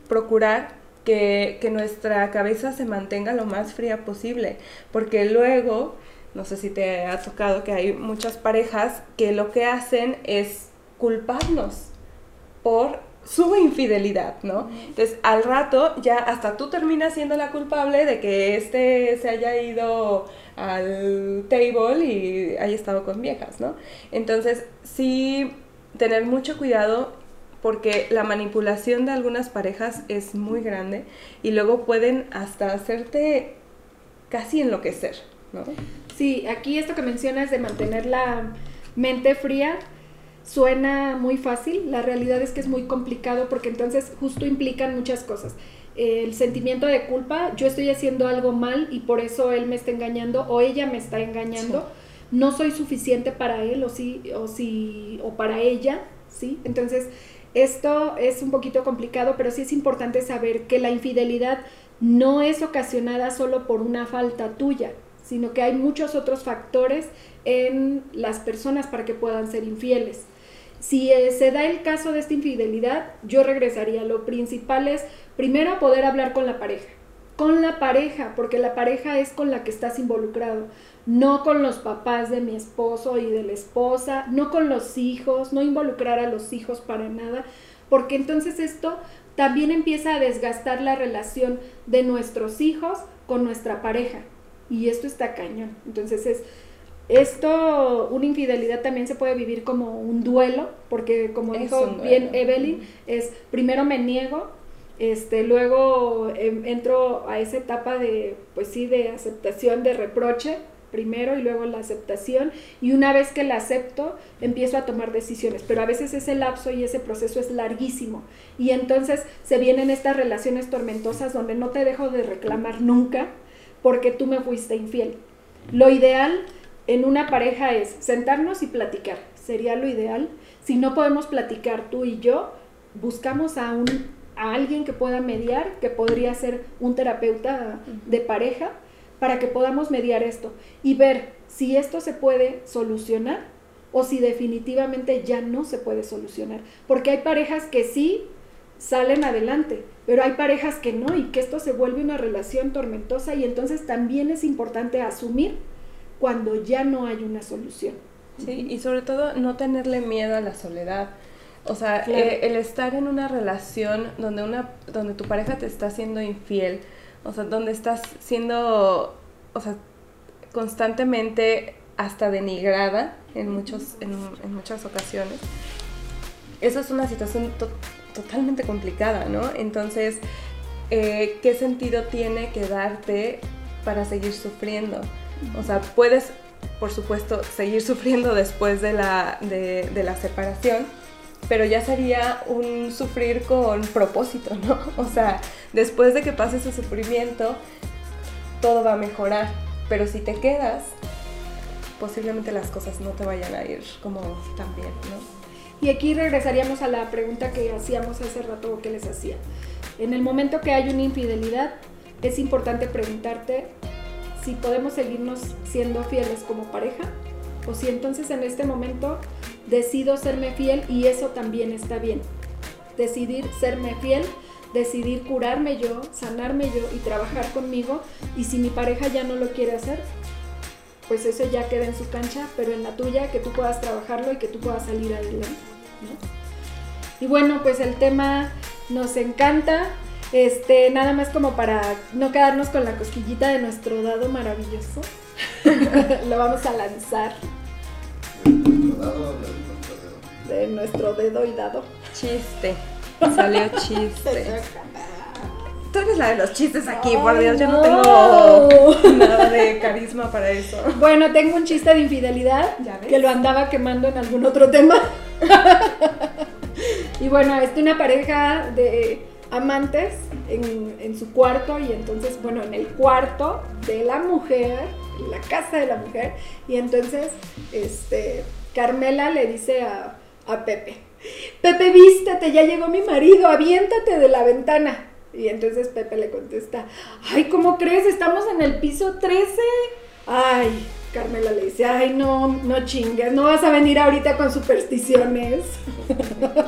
procurar que, que, nuestra cabeza se mantenga lo más fría posible, porque luego, no sé si te ha tocado que hay muchas parejas que lo que hacen es culparnos por su infidelidad, ¿no? Entonces, al rato ya hasta tú terminas siendo la culpable de que este se haya ido al table y haya estado con viejas, ¿no? Entonces, sí tener mucho cuidado porque la manipulación de algunas parejas es muy grande y luego pueden hasta hacerte casi enloquecer, ¿no? Sí, aquí esto que mencionas de mantener la mente fría, suena muy fácil, la realidad es que es muy complicado porque entonces justo implican muchas cosas. El sentimiento de culpa, yo estoy haciendo algo mal y por eso él me está engañando o ella me está engañando. No soy suficiente para él o sí o sí o para ella, ¿sí? Entonces, esto es un poquito complicado, pero sí es importante saber que la infidelidad no es ocasionada solo por una falta tuya, sino que hay muchos otros factores en las personas para que puedan ser infieles. Si eh, se da el caso de esta infidelidad, yo regresaría. Lo principal es, primero, poder hablar con la pareja. Con la pareja, porque la pareja es con la que estás involucrado. No con los papás de mi esposo y de la esposa, no con los hijos, no involucrar a los hijos para nada, porque entonces esto también empieza a desgastar la relación de nuestros hijos con nuestra pareja. Y esto está cañón. Entonces es, esto, una infidelidad también se puede vivir como un duelo, porque como dijo bien Evelyn, es primero me niego, este, luego em, entro a esa etapa de, pues sí, de aceptación, de reproche, primero y luego la aceptación y una vez que la acepto empiezo a tomar decisiones, pero a veces ese lapso y ese proceso es larguísimo y entonces se vienen estas relaciones tormentosas donde no te dejo de reclamar nunca porque tú me fuiste infiel. Lo ideal en una pareja es sentarnos y platicar. Sería lo ideal. Si no podemos platicar tú y yo, buscamos a, un, a alguien que pueda mediar, que podría ser un terapeuta de pareja, para que podamos mediar esto y ver si esto se puede solucionar o si definitivamente ya no se puede solucionar. Porque hay parejas que sí salen adelante, pero hay parejas que no y que esto se vuelve una relación tormentosa y entonces también es importante asumir cuando ya no hay una solución. Sí, y sobre todo no tenerle miedo a la soledad. O sea, eh, el estar en una relación donde, una, donde tu pareja te está siendo infiel, o sea, donde estás siendo, o sea, constantemente hasta denigrada en, muchos, en, muchas ocasiones. Eso es una situación totalmente complicada, ¿no? Entonces, eh, ¿qué sentido tiene quedarte para seguir sufriendo? O sea, puedes, por supuesto, seguir sufriendo después de la, de, la separación, pero ya sería un sufrir con propósito, ¿no? O sea, después de que pase ese sufrimiento, todo va a mejorar, pero si te quedas, posiblemente las cosas no te vayan a ir como tan bien, ¿no? Y aquí regresaríamos a la pregunta que hacíamos hace rato o que les hacía. En el momento que hay una infidelidad, es importante preguntarte si podemos seguirnos siendo fieles como pareja o si entonces en este momento decido serme fiel y eso también está bien. Decidir serme fiel, decidir curarme yo, sanarme yo y trabajar conmigo y si mi pareja ya no lo quiere hacer, pues eso ya queda en su cancha, pero en la tuya que tú puedas trabajarlo y que tú puedas salir adelante. Y bueno, pues el tema nos encanta. Este, nada más como para no quedarnos con la cosquillita de nuestro dado maravilloso. Lo vamos a lanzar. ¿De nuestro dedo y dado? Chiste. Salió chiste. Tú eres la de los chistes aquí, por Dios, yo no tengo nada de carisma para eso. Bueno, tengo un chiste de infidelidad que lo andaba quemando en algún otro tema. y bueno, es una pareja de amantes en, su cuarto y entonces, bueno, en el cuarto de la mujer, en la casa de la mujer, y entonces, este, Carmela le dice a, a Pepe, Pepe, vístate, ya llegó mi marido, aviéntate de la ventana. Y entonces Pepe le contesta, ay, ¿cómo crees? Estamos en el piso 13. Ay, Carmela le dice, ay, no, no chingues, no vas a venir ahorita con supersticiones.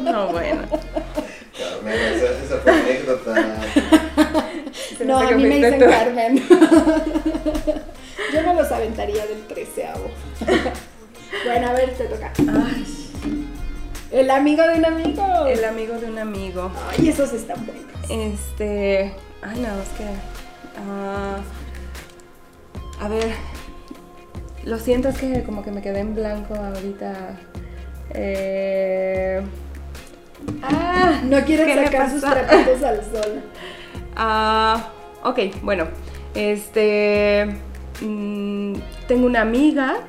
No, bueno. Carmen, esa, fue anécdota. no, a mí me dicen Carmen. Yo no los aventaría del treceavo. bueno, a ver, te toca. Ay. El amigo de un amigo. El amigo de un amigo. Ay, esos están buenos. Este. Ay, no, es que. Ah, a ver. Lo siento, es que como que me quedé en blanco ahorita. Eh, Ah, no quieren sacar sus trapitos al sol. Ah, ok, bueno. Este. Mm, tengo una amiga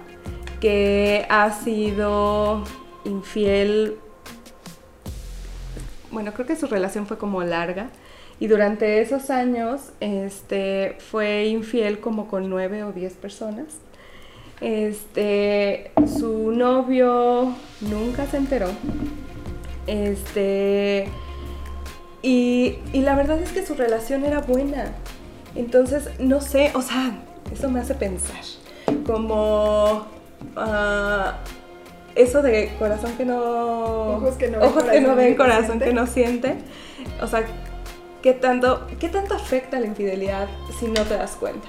que ha sido infiel. Bueno, creo que su relación fue como larga. Y durante esos años, este, fue infiel como con nueve o diez personas. Este, su novio nunca se enteró este. Y, y la verdad es que su relación era buena. Entonces, no sé, o sea, eso me hace pensar. Como ah, eso de corazón que no. Ojos que no ven, ojos que no corazón ven, que no corazón siente. que no siente. O sea, ¿qué tanto, ¿qué tanto afecta la infidelidad si no te das cuenta?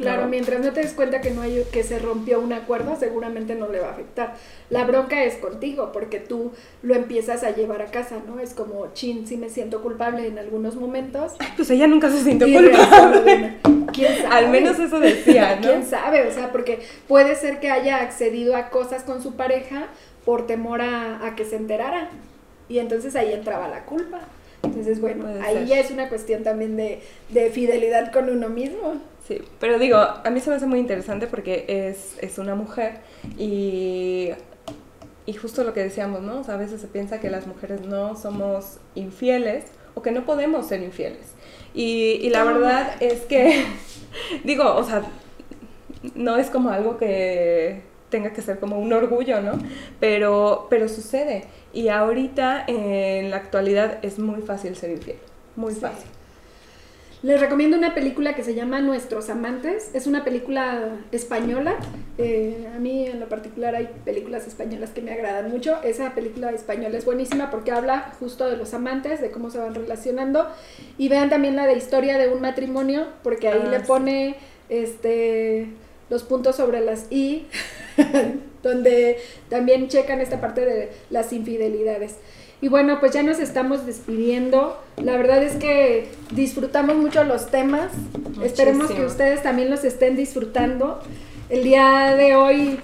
Claro, ¿No? mientras no te des cuenta que no hay que se rompió un acuerdo, seguramente no le va a afectar. La bronca es contigo, porque tú lo empiezas a llevar a casa, ¿no? Es como, chin, sí me siento culpable en algunos momentos. Pues ella nunca se sintió culpable. una- ¿Quién sabe? Al menos eso decía, ¿no? ¿Quién sabe? O sea, porque puede ser que haya accedido a cosas con su pareja por temor a, a que se enterara. Y entonces ahí entraba la culpa. Entonces, bueno, ahí ser. ya es una cuestión también de, de fidelidad con uno mismo. Sí, pero digo, a mí se me hace muy interesante porque es, es una mujer y, y justo lo que decíamos, ¿no? O sea, a veces se piensa que las mujeres no somos infieles o que no podemos ser infieles. Y, y la verdad es que, digo, o sea, no es como algo que tenga que ser como un orgullo, ¿no? Pero, pero sucede. Y ahorita, en la actualidad, es muy fácil ser infiel. Muy Sí. fácil. Les recomiendo una película que se llama Nuestros Amantes. Es una película española. Eh, a mí en lo particular hay películas españolas que me agradan mucho. Esa película española es buenísima porque habla justo de los amantes, de cómo se van relacionando. Y vean también la de historia de un matrimonio, porque ahí Ah, le sí. pone este los puntos sobre las i, donde también checan esta parte de las infidelidades. Y bueno, pues ya nos estamos despidiendo. La verdad es que disfrutamos mucho los temas. Esperemos que ustedes también los estén disfrutando. El día de hoy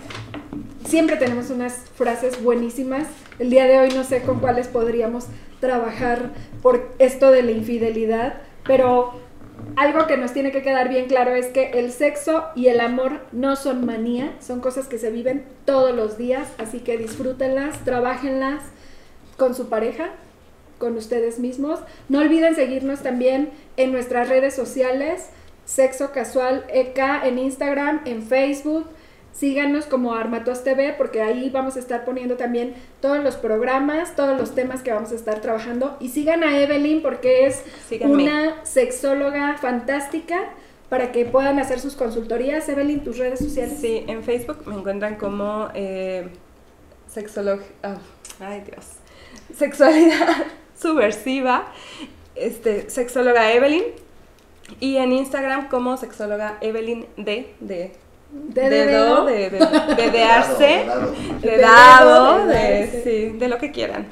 siempre tenemos unas frases buenísimas. El día de hoy no sé con cuáles podríamos trabajar por esto de la infidelidad, pero algo que nos tiene que quedar bien claro es que el sexo y el amor no son manía, son cosas que se viven todos los días, así que disfrútenlas, trabajenlas con su pareja, con ustedes mismos. No olviden seguirnos también en nuestras redes sociales, Sexo Casual EK en Instagram, en Facebook. Síganos como Armatos TV porque ahí vamos a estar poniendo también todos los programas, todos los temas que vamos a estar trabajando. Y sigan a Evelyn porque es Síganme. una sexóloga fantástica para que puedan hacer sus consultorías. Evelyn, tus redes sociales. Sí, en Facebook me encuentran como eh, sexolog... ah, ay Dios. Sexualidad subversiva, este, sexóloga Evelyn. Y en Instagram como sexóloga Evelyn D. De, De dedo. de, de, de de dado, dedo, de sí, de lo que quieran.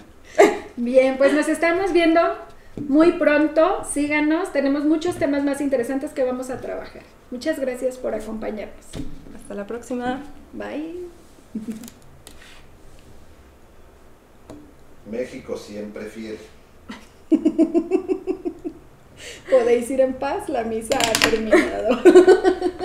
Bien, pues nos estamos viendo muy pronto. Síganos. Tenemos muchos temas más interesantes que vamos a trabajar. Muchas gracias por acompañarnos. Hasta la próxima. Bye. México siempre fiel. Podéis ir en paz. La misa ha terminado.